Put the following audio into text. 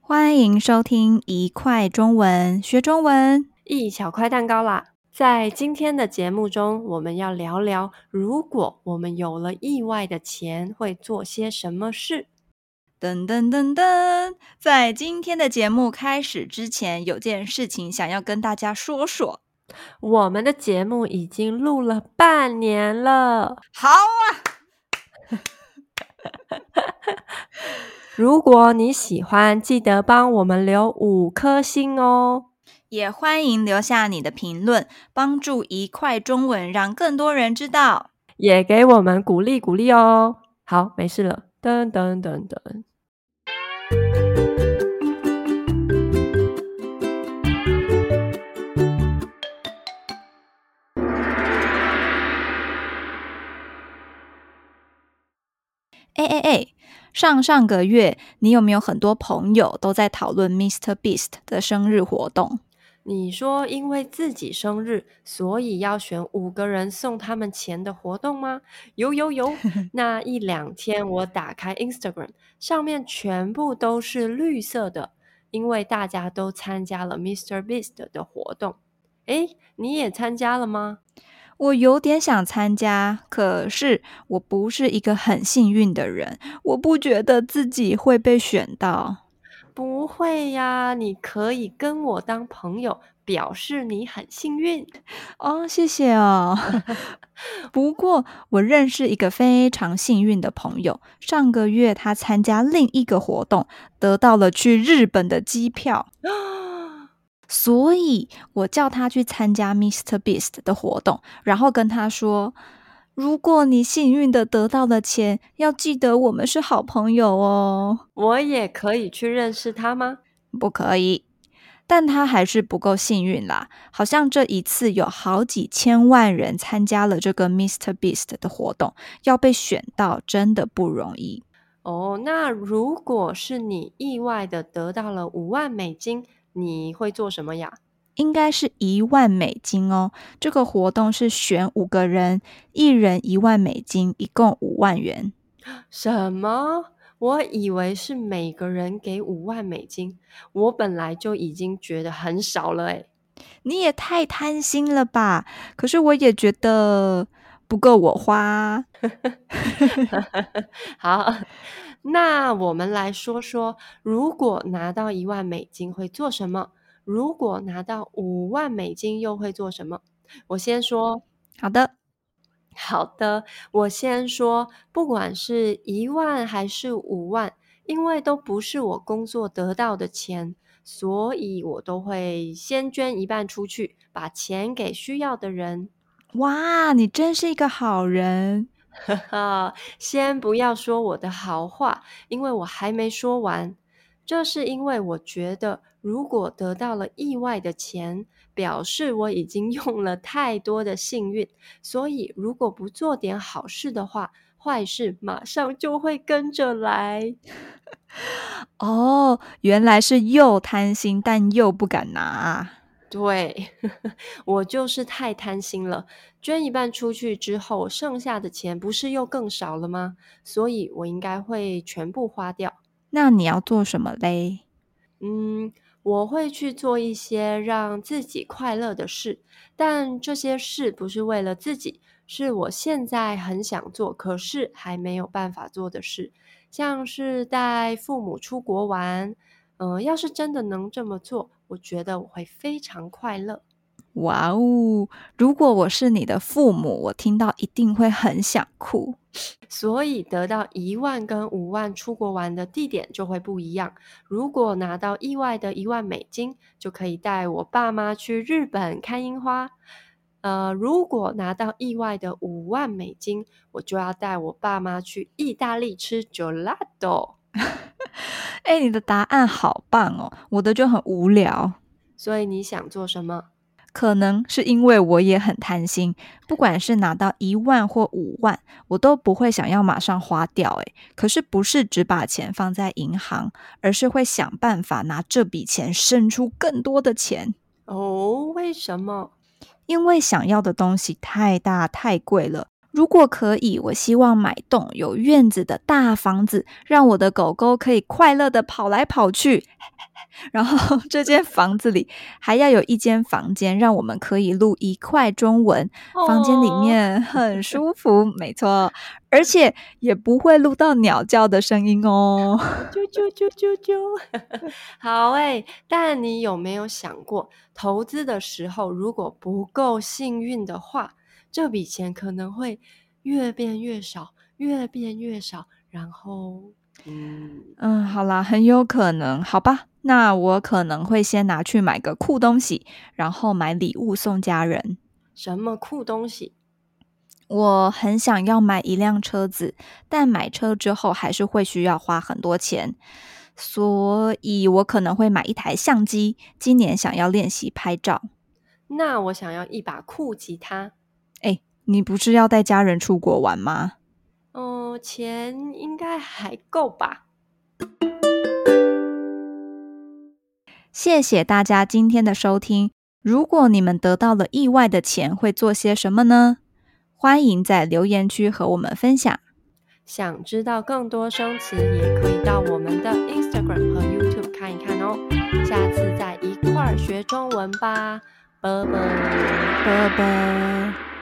欢迎收听一块中文，学中文一小块蛋糕啦！在今天的节目中，我们要聊聊，如果我们有了意外的钱，会做些什么事？噔噔噔噔！在今天的节目开始之前，有件事情想要跟大家说说。我们的节目已经录了半年了，好啊！如果你喜欢，记得帮我们留五颗星哦！也欢迎留下你的评论，帮助一块中文让更多人知道，也给我们鼓励鼓励哦！好，没事了，噔噔噔噔。上上个月，你有没有很多朋友都在讨论 Mr. Beast 的生日活动？你说因为自己生日，所以要选五个人送他们钱的活动吗？有有有！那一两天，我打开 Instagram，上面全部都是绿色的，因为大家都参加了 Mr. Beast 的活动。哎，你也参加了吗？我有点想参加，可是我不是一个很幸运的人，我不觉得自己会被选到。不会呀，你可以跟我当朋友，表示你很幸运。哦，谢谢哦。不过我认识一个非常幸运的朋友，上个月他参加另一个活动，得到了去日本的机票。所以我叫他去参加 Mr. Beast 的活动，然后跟他说：“如果你幸运的得到了钱，要记得我们是好朋友哦。”我也可以去认识他吗？不可以，但他还是不够幸运啦。好像这一次有好几千万人参加了这个 Mr. Beast 的活动，要被选到真的不容易。哦，那如果是你意外的得到了五万美金？你会做什么呀？应该是一万美金哦。这个活动是选五个人，一人一万美金，一共五万元。什么？我以为是每个人给五万美金。我本来就已经觉得很少了诶。你也太贪心了吧？可是我也觉得不够我花。好。那我们来说说，如果拿到一万美金会做什么？如果拿到五万美金又会做什么？我先说。好的，好的，我先说。不管是一万还是五万，因为都不是我工作得到的钱，所以我都会先捐一半出去，把钱给需要的人。哇，你真是一个好人。哈 哈，先不要说我的好话，因为我还没说完。这是因为我觉得，如果得到了意外的钱，表示我已经用了太多的幸运，所以如果不做点好事的话，坏事马上就会跟着来。哦，原来是又贪心，但又不敢拿。对，我就是太贪心了。捐一半出去之后，剩下的钱不是又更少了吗？所以我应该会全部花掉。那你要做什么嘞？嗯，我会去做一些让自己快乐的事，但这些事不是为了自己，是我现在很想做，可是还没有办法做的事，像是带父母出国玩。嗯、呃，要是真的能这么做，我觉得我会非常快乐。哇哦！如果我是你的父母，我听到一定会很想哭。所以得到一万跟五万出国玩的地点就会不一样。如果拿到意外的一万美金，就可以带我爸妈去日本看樱花。呃，如果拿到意外的五万美金，我就要带我爸妈去意大利吃 gelato。哎，你的答案好棒哦！我的就很无聊。所以你想做什么？可能是因为我也很贪心，不管是拿到一万或五万，我都不会想要马上花掉。哎，可是不是只把钱放在银行，而是会想办法拿这笔钱生出更多的钱。哦，为什么？因为想要的东西太大太贵了。如果可以，我希望买栋有院子的大房子，让我的狗狗可以快乐的跑来跑去。然后这间房子里还要有一间房间，让我们可以录一块中文。房间里面很舒服，没错，而且也不会录到鸟叫的声音哦。啾啾啾啾啾，好诶，但你有没有想过，投资的时候如果不够幸运的话，这笔钱可能会越变越少，越变越少，然后，嗯嗯，好啦，很有可能，好吧。那我可能会先拿去买个酷东西，然后买礼物送家人。什么酷东西？我很想要买一辆车子，但买车之后还是会需要花很多钱，所以我可能会买一台相机。今年想要练习拍照。那我想要一把酷吉他。哎，你不是要带家人出国玩吗？哦，钱应该还够吧。谢谢大家今天的收听。如果你们得到了意外的钱，会做些什么呢？欢迎在留言区和我们分享。想知道更多生词，也可以到我们的 Instagram 和 YouTube 看一看哦。下次再一块儿学中文吧，拜拜，拜拜。